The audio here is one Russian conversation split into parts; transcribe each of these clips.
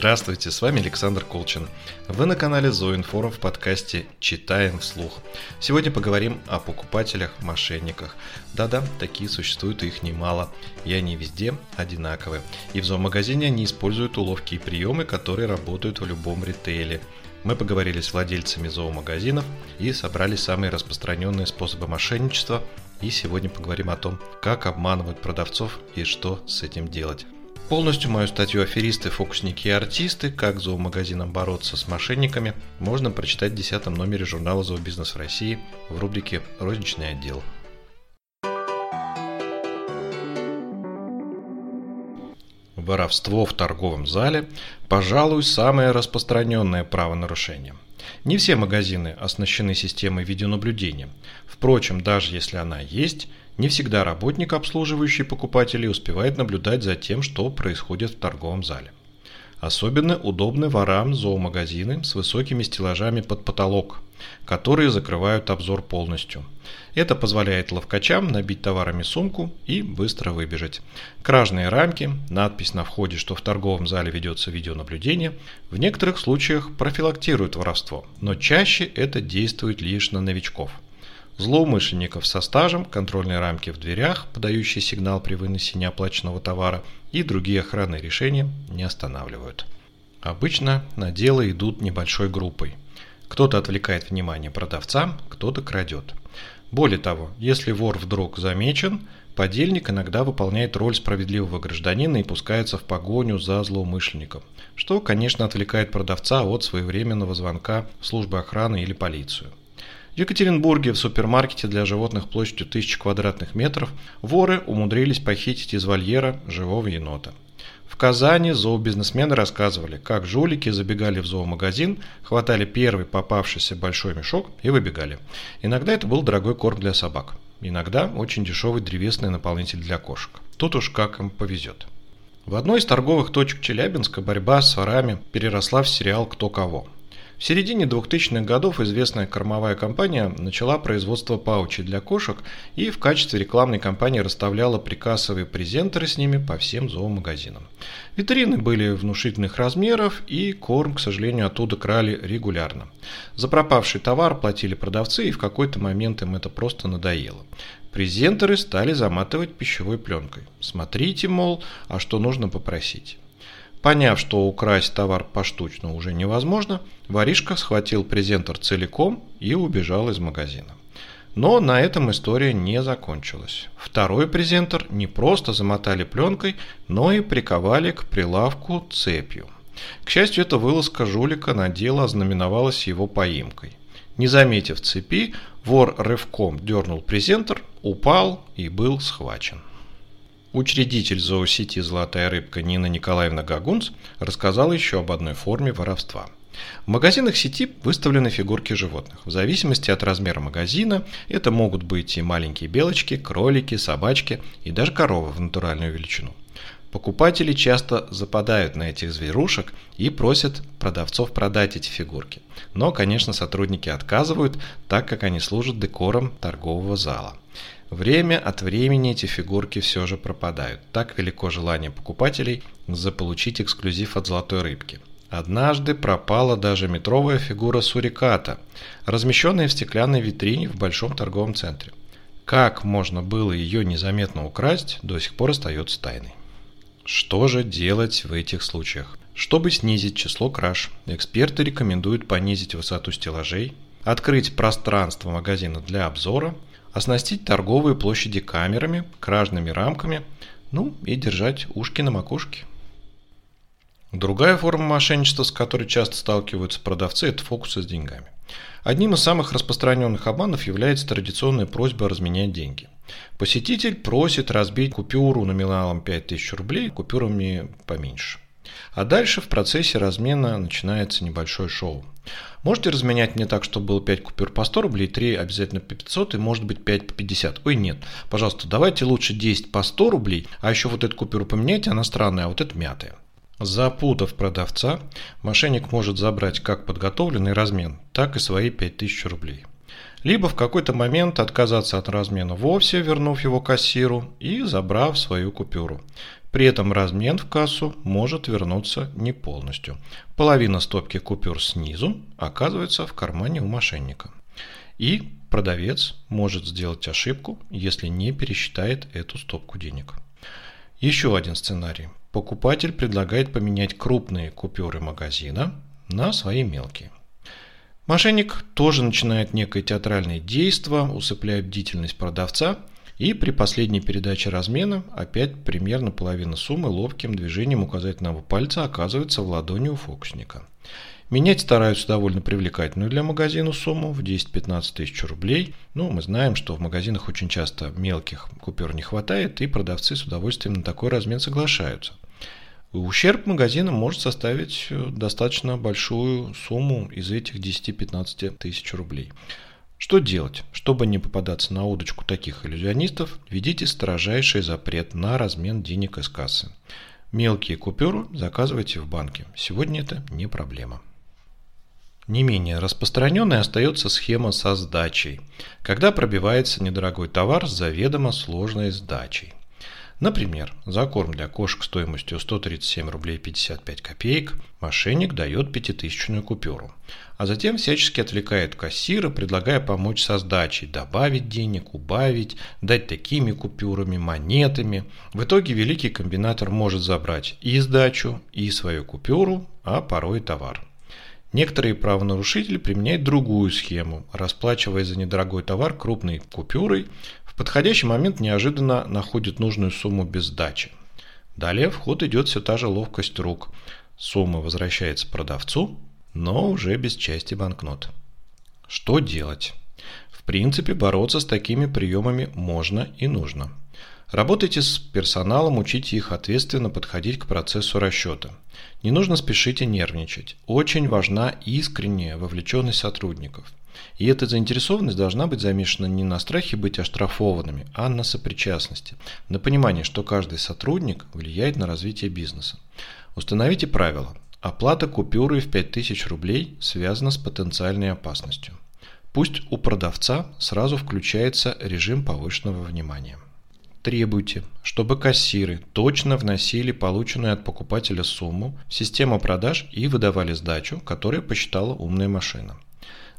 Здравствуйте, с вами Александр Колчин. Вы на канале Зоинформ в подкасте «Читаем вслух». Сегодня поговорим о покупателях-мошенниках. Да-да, такие существуют их немало, и они везде одинаковые. И в зоомагазине они используют уловки и приемы, которые работают в любом ритейле. Мы поговорили с владельцами зоомагазинов и собрали самые распространенные способы мошенничества. И сегодня поговорим о том, как обманывают продавцов и что с этим делать. Полностью мою статью «Аферисты, фокусники и артисты. Как зоомагазинам бороться с мошенниками» можно прочитать в 10 номере журнала «Зообизнес в России» в рубрике «Розничный отдел». Воровство в торговом зале – пожалуй, самое распространенное правонарушение. Не все магазины оснащены системой видеонаблюдения. Впрочем, даже если она есть, не всегда работник, обслуживающий покупателей, успевает наблюдать за тем, что происходит в торговом зале. Особенно удобны ворам зоомагазины с высокими стеллажами под потолок, которые закрывают обзор полностью. Это позволяет ловкачам набить товарами сумку и быстро выбежать. Кражные рамки, надпись на входе, что в торговом зале ведется видеонаблюдение, в некоторых случаях профилактируют воровство, но чаще это действует лишь на новичков – злоумышленников со стажем, контрольные рамки в дверях, подающие сигнал при выносе неоплаченного товара и другие охранные решения не останавливают. Обычно на дело идут небольшой группой. Кто-то отвлекает внимание продавца, кто-то крадет. Более того, если вор вдруг замечен, подельник иногда выполняет роль справедливого гражданина и пускается в погоню за злоумышленником, что, конечно, отвлекает продавца от своевременного звонка в службы охраны или полицию. В Екатеринбурге в супермаркете для животных площадью 1000 квадратных метров воры умудрились похитить из вольера живого енота. В Казани зообизнесмены рассказывали, как жулики забегали в зоомагазин, хватали первый попавшийся большой мешок и выбегали. Иногда это был дорогой корм для собак, иногда очень дешевый древесный наполнитель для кошек. Тут уж как им повезет. В одной из торговых точек Челябинска борьба с ворами переросла в сериал «Кто кого». В середине 2000-х годов известная кормовая компания начала производство паучей для кошек и в качестве рекламной кампании расставляла прикассовые презентеры с ними по всем зоомагазинам. Витрины были внушительных размеров и корм, к сожалению, оттуда крали регулярно. За пропавший товар платили продавцы и в какой-то момент им это просто надоело. Презентеры стали заматывать пищевой пленкой. Смотрите, мол, а что нужно попросить. Поняв, что украсть товар поштучно уже невозможно, воришка схватил презентер целиком и убежал из магазина. Но на этом история не закончилась. Второй презентер не просто замотали пленкой, но и приковали к прилавку цепью. К счастью, эта вылазка жулика на дело ознаменовалась его поимкой. Не заметив цепи, вор рывком дернул презентер, упал и был схвачен. Учредитель зоосети «Золотая рыбка» Нина Николаевна Гагунц рассказала еще об одной форме воровства. В магазинах сети выставлены фигурки животных. В зависимости от размера магазина это могут быть и маленькие белочки, кролики, собачки и даже коровы в натуральную величину. Покупатели часто западают на этих зверушек и просят продавцов продать эти фигурки. Но, конечно, сотрудники отказывают, так как они служат декором торгового зала. Время от времени эти фигурки все же пропадают. Так велико желание покупателей заполучить эксклюзив от золотой рыбки. Однажды пропала даже метровая фигура суриката, размещенная в стеклянной витрине в большом торговом центре. Как можно было ее незаметно украсть, до сих пор остается тайной. Что же делать в этих случаях? Чтобы снизить число краж, эксперты рекомендуют понизить высоту стеллажей, открыть пространство магазина для обзора – оснастить торговые площади камерами, кражными рамками, ну и держать ушки на макушке. Другая форма мошенничества, с которой часто сталкиваются продавцы, это фокусы с деньгами. Одним из самых распространенных обманов является традиционная просьба разменять деньги. Посетитель просит разбить купюру номиналом 5000 рублей купюрами поменьше. А дальше в процессе размена начинается небольшое шоу. Можете разменять мне так, чтобы было 5 купюр по 100 рублей, 3 обязательно по 500 и может быть 5 по 50. Ой, нет, пожалуйста, давайте лучше 10 по 100 рублей, а еще вот эту купюру поменяйте, она странная, а вот эта мятая. Запутав продавца, мошенник может забрать как подготовленный размен, так и свои 5000 рублей. Либо в какой-то момент отказаться от размена вовсе, вернув его кассиру и забрав свою купюру. При этом размен в кассу может вернуться не полностью. Половина стопки купюр снизу оказывается в кармане у мошенника. И продавец может сделать ошибку, если не пересчитает эту стопку денег. Еще один сценарий. Покупатель предлагает поменять крупные купюры магазина на свои мелкие. Мошенник тоже начинает некое театральное действие, усыпляет бдительность продавца и при последней передаче размена опять примерно половина суммы ловким движением указательного пальца оказывается в ладони у фокусника. Менять стараются довольно привлекательную для магазина сумму в 10-15 тысяч рублей. Ну, мы знаем, что в магазинах очень часто мелких купюр не хватает, и продавцы с удовольствием на такой размен соглашаются. Ущерб магазина может составить э, достаточно большую сумму из этих 10-15 тысяч рублей. Что делать? Чтобы не попадаться на удочку таких иллюзионистов, введите строжайший запрет на размен денег из кассы. Мелкие купюры заказывайте в банке. Сегодня это не проблема. Не менее распространенной остается схема со сдачей, когда пробивается недорогой товар с заведомо сложной сдачей. Например, за корм для кошек стоимостью 137 рублей 55 копеек мошенник дает пятитысячную купюру, а затем всячески отвлекает кассира, предлагая помочь со сдачей, добавить денег, убавить, дать такими купюрами, монетами. В итоге великий комбинатор может забрать и сдачу, и свою купюру, а порой и товар. Некоторые правонарушители применяют другую схему, расплачиваясь за недорогой товар крупной купюрой, в подходящий момент неожиданно находят нужную сумму без сдачи. Далее в ход идет все та же ловкость рук. Сумма возвращается продавцу, но уже без части банкнот. Что делать? В принципе, бороться с такими приемами можно и нужно. Работайте с персоналом, учите их ответственно подходить к процессу расчета. Не нужно спешить и нервничать. Очень важна искренняя вовлеченность сотрудников. И эта заинтересованность должна быть замешана не на страхе быть оштрафованными, а на сопричастности, на понимании, что каждый сотрудник влияет на развитие бизнеса. Установите правила. Оплата купюры в 5000 рублей связана с потенциальной опасностью. Пусть у продавца сразу включается режим повышенного внимания. Требуйте, чтобы кассиры точно вносили полученную от покупателя сумму в систему продаж и выдавали сдачу, которую посчитала умная машина.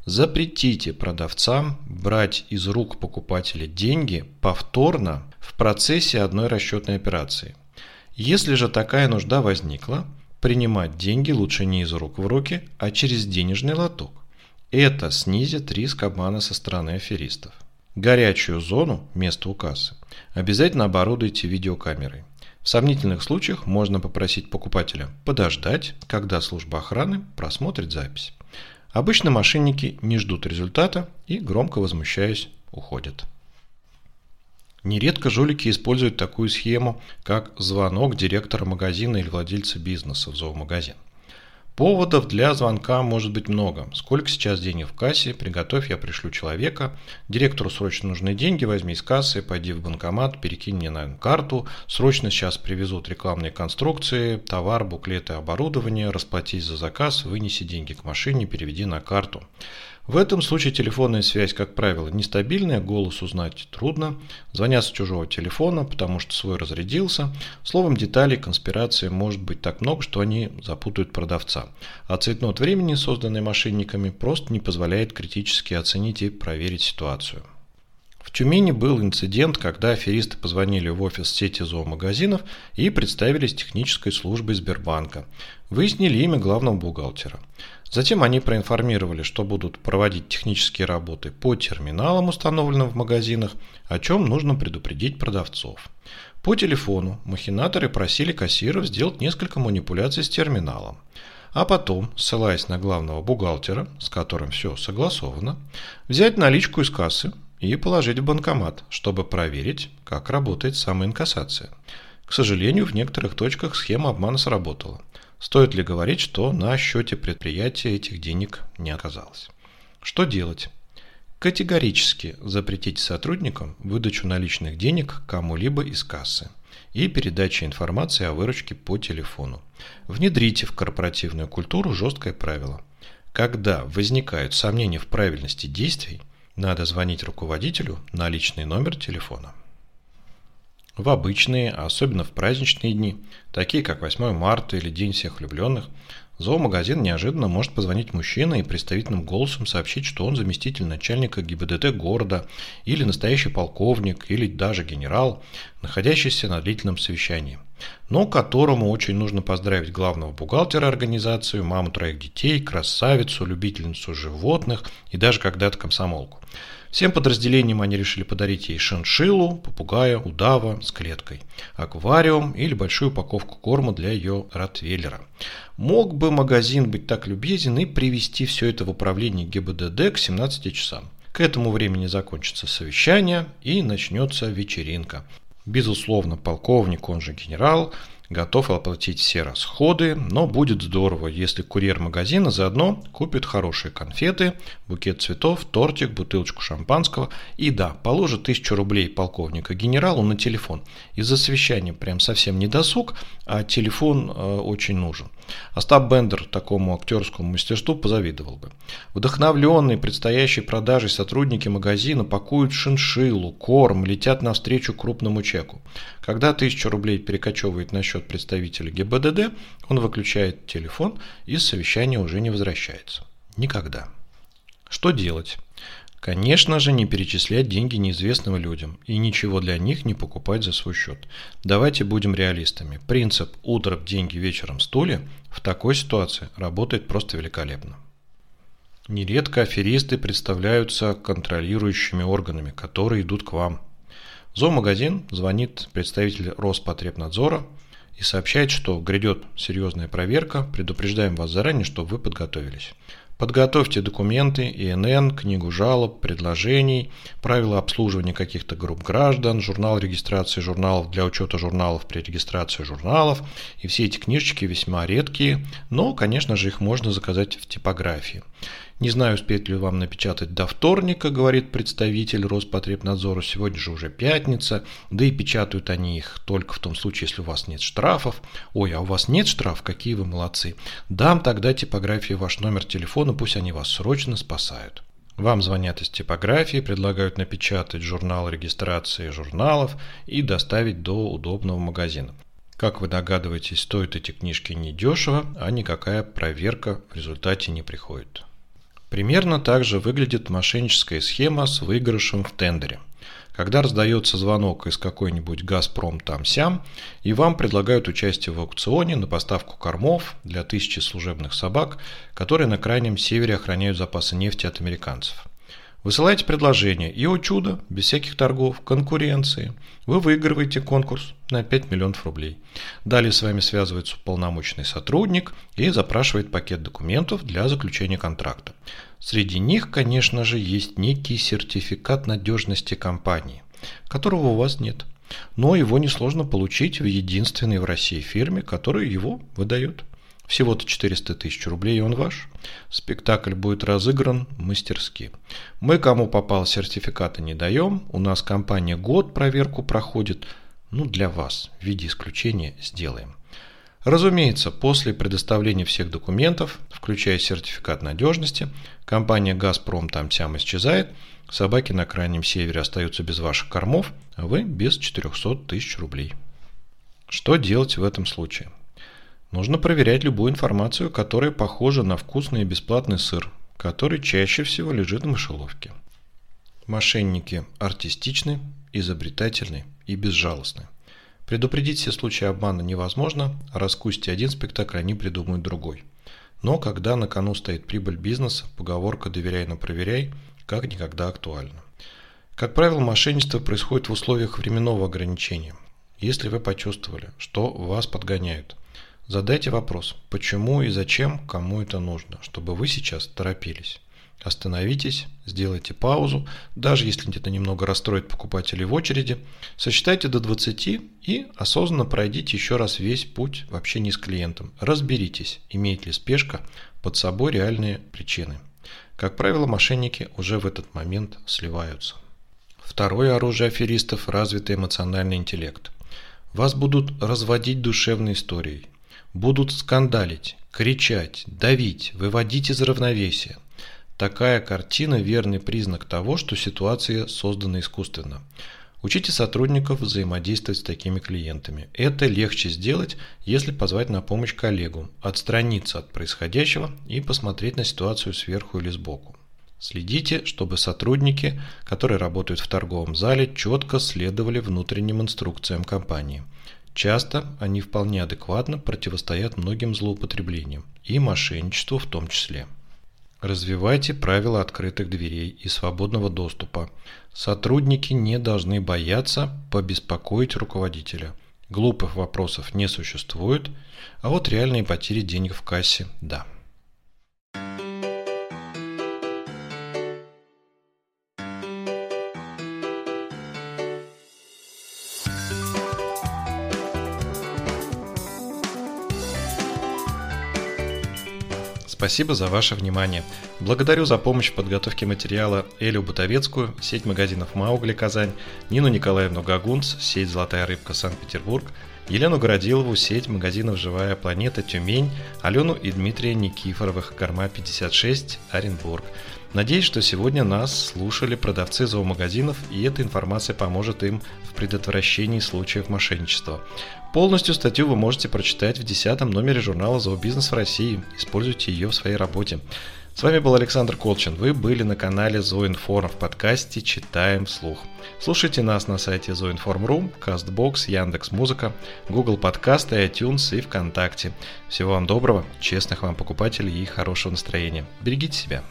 Запретите продавцам брать из рук покупателя деньги повторно в процессе одной расчетной операции. Если же такая нужда возникла, принимать деньги лучше не из рук в руки, а через денежный лоток. Это снизит риск обмана со стороны аферистов. Горячую зону, место у кассы, обязательно оборудуйте видеокамерой. В сомнительных случаях можно попросить покупателя подождать, когда служба охраны просмотрит запись. Обычно мошенники не ждут результата и, громко возмущаясь, уходят. Нередко жулики используют такую схему, как звонок директора магазина или владельца бизнеса в зоомагазин. Поводов для звонка может быть много. Сколько сейчас денег в кассе? Приготовь, я пришлю человека. Директору срочно нужны деньги, возьми из кассы, пойди в банкомат, перекинь мне на карту. Срочно сейчас привезут рекламные конструкции, товар, буклеты, оборудование. Расплатись за заказ, вынеси деньги к машине, переведи на карту. В этом случае телефонная связь, как правило, нестабильная, голос узнать трудно, звонят с чужого телефона, потому что свой разрядился. Словом, деталей конспирации может быть так много, что они запутают продавца. А цветнот времени, созданный мошенниками, просто не позволяет критически оценить и проверить ситуацию. В Тюмени был инцидент, когда аферисты позвонили в офис сети зоомагазинов и представились технической службой Сбербанка. Выяснили имя главного бухгалтера. Затем они проинформировали, что будут проводить технические работы по терминалам, установленным в магазинах, о чем нужно предупредить продавцов. По телефону махинаторы просили кассиров сделать несколько манипуляций с терминалом. А потом, ссылаясь на главного бухгалтера, с которым все согласовано, взять наличку из кассы и положить в банкомат, чтобы проверить, как работает самоинкассация. К сожалению, в некоторых точках схема обмана сработала. Стоит ли говорить, что на счете предприятия этих денег не оказалось? Что делать? Категорически запретите сотрудникам выдачу наличных денег кому-либо из кассы и передачу информации о выручке по телефону. Внедрите в корпоративную культуру жесткое правило. Когда возникают сомнения в правильности действий, надо звонить руководителю на личный номер телефона. В обычные, а особенно в праздничные дни, такие как 8 марта или День всех влюбленных, зоомагазин неожиданно может позвонить мужчина и представительным голосом сообщить, что он заместитель начальника ГИБДД города, или настоящий полковник, или даже генерал, находящийся на длительном совещании – но которому очень нужно поздравить главного бухгалтера организации, маму троих детей, красавицу, любительницу животных и даже когда-то комсомолку. Всем подразделениям они решили подарить ей шиншиллу, попугая, удава с клеткой, аквариум или большую упаковку корма для ее ротвейлера. Мог бы магазин быть так любезен и привести все это в управление ГИБДД к 17 часам. К этому времени закончится совещание и начнется вечеринка. Безусловно, полковник, он же генерал, готов оплатить все расходы, но будет здорово, если курьер магазина заодно купит хорошие конфеты, букет цветов, тортик, бутылочку шампанского и да, положит тысячу рублей полковника генералу на телефон. Из-за совещания прям совсем не досуг, а телефон э, очень нужен. Остап Бендер такому актерскому мастерству позавидовал бы. Вдохновленные предстоящей продажей сотрудники магазина пакуют шиншиллу, корм, летят навстречу крупному чеку. Когда тысячу рублей перекочевывает на счет представителя ГИБДД, он выключает телефон и с совещания уже не возвращается. Никогда. Что делать? Конечно же, не перечислять деньги неизвестным людям и ничего для них не покупать за свой счет. Давайте будем реалистами. Принцип «утром деньги, вечером стулья» в такой ситуации работает просто великолепно. Нередко аферисты представляются контролирующими органами, которые идут к вам. Зоомагазин звонит представитель Роспотребнадзора и сообщает, что грядет серьезная проверка, предупреждаем вас заранее, чтобы вы подготовились. Подготовьте документы, ИНН, книгу жалоб, предложений, правила обслуживания каких-то групп граждан, журнал регистрации журналов для учета журналов при регистрации журналов. И все эти книжечки весьма редкие, но, конечно же, их можно заказать в типографии. Не знаю, успеет ли вам напечатать до вторника, говорит представитель Роспотребнадзора. Сегодня же уже пятница, да и печатают они их только в том случае, если у вас нет штрафов. Ой, а у вас нет штрафов? Какие вы молодцы. Дам тогда типографии ваш номер телефона, пусть они вас срочно спасают. Вам звонят из типографии, предлагают напечатать журнал регистрации журналов и доставить до удобного магазина. Как вы догадываетесь, стоят эти книжки недешево, а никакая проверка в результате не приходит. Примерно так же выглядит мошенническая схема с выигрышем в тендере. Когда раздается звонок из какой-нибудь «Газпром» там-сям, и вам предлагают участие в аукционе на поставку кормов для тысячи служебных собак, которые на крайнем севере охраняют запасы нефти от американцев. Высылаете предложение, и, о чудо, без всяких торгов, конкуренции, вы выигрываете конкурс на 5 миллионов рублей. Далее с вами связывается полномочный сотрудник и запрашивает пакет документов для заключения контракта. Среди них, конечно же, есть некий сертификат надежности компании, которого у вас нет. Но его несложно получить в единственной в России фирме, которая его выдает. Всего-то 400 тысяч рублей, и он ваш. Спектакль будет разыгран мастерски. Мы, кому попал, сертификаты не даем. У нас компания год проверку проходит. Ну, для вас в виде исключения сделаем. Разумеется, после предоставления всех документов, включая сертификат надежности, компания «Газпром» там-сям исчезает, собаки на крайнем севере остаются без ваших кормов, а вы без 400 тысяч рублей. Что делать в этом случае? Нужно проверять любую информацию, которая похожа на вкусный и бесплатный сыр, который чаще всего лежит в мышеловке. Мошенники артистичны, изобретательны и безжалостны. Предупредить все случаи обмана невозможно, а раскусить один спектакль они придумают другой. Но когда на кону стоит прибыль бизнеса, поговорка «доверяй, но проверяй» как никогда актуальна. Как правило, мошенничество происходит в условиях временного ограничения. Если вы почувствовали, что вас подгоняют – Задайте вопрос, почему и зачем кому это нужно, чтобы вы сейчас торопились. Остановитесь, сделайте паузу, даже если это немного расстроит покупателей в очереди, сосчитайте до 20 и осознанно пройдите еще раз весь путь в общении с клиентом. Разберитесь, имеет ли спешка под собой реальные причины. Как правило, мошенники уже в этот момент сливаются. Второе оружие аферистов – развитый эмоциональный интеллект. Вас будут разводить душевной историей, будут скандалить, кричать, давить, выводить из равновесия. Такая картина – верный признак того, что ситуация создана искусственно. Учите сотрудников взаимодействовать с такими клиентами. Это легче сделать, если позвать на помощь коллегу, отстраниться от происходящего и посмотреть на ситуацию сверху или сбоку. Следите, чтобы сотрудники, которые работают в торговом зале, четко следовали внутренним инструкциям компании. Часто они вполне адекватно противостоят многим злоупотреблениям и мошенничеству в том числе. Развивайте правила открытых дверей и свободного доступа. Сотрудники не должны бояться побеспокоить руководителя. Глупых вопросов не существует, а вот реальные потери денег в кассе – да. Спасибо за ваше внимание. Благодарю за помощь в подготовке материала Элю Бутовецкую, сеть магазинов Маугли Казань, Нину Николаевну Гагунц, сеть Золотая рыбка Санкт-Петербург, Елену Городилову, сеть магазинов «Живая планета» Тюмень, Алену и Дмитрия Никифоровых, Корма 56, Оренбург. Надеюсь, что сегодня нас слушали продавцы зоомагазинов, и эта информация поможет им в предотвращении случаев мошенничества. Полностью статью вы можете прочитать в 10 номере журнала «Зообизнес в России». Используйте ее в своей работе. С вами был Александр Колчин. Вы были на канале Зоинформ в подкасте «Читаем вслух». Слушайте нас на сайте Зоинформ.ру, Castbox, Яндекс.Музыка, Google Подкасты, iTunes и ВКонтакте. Всего вам доброго, честных вам покупателей и хорошего настроения. Берегите себя.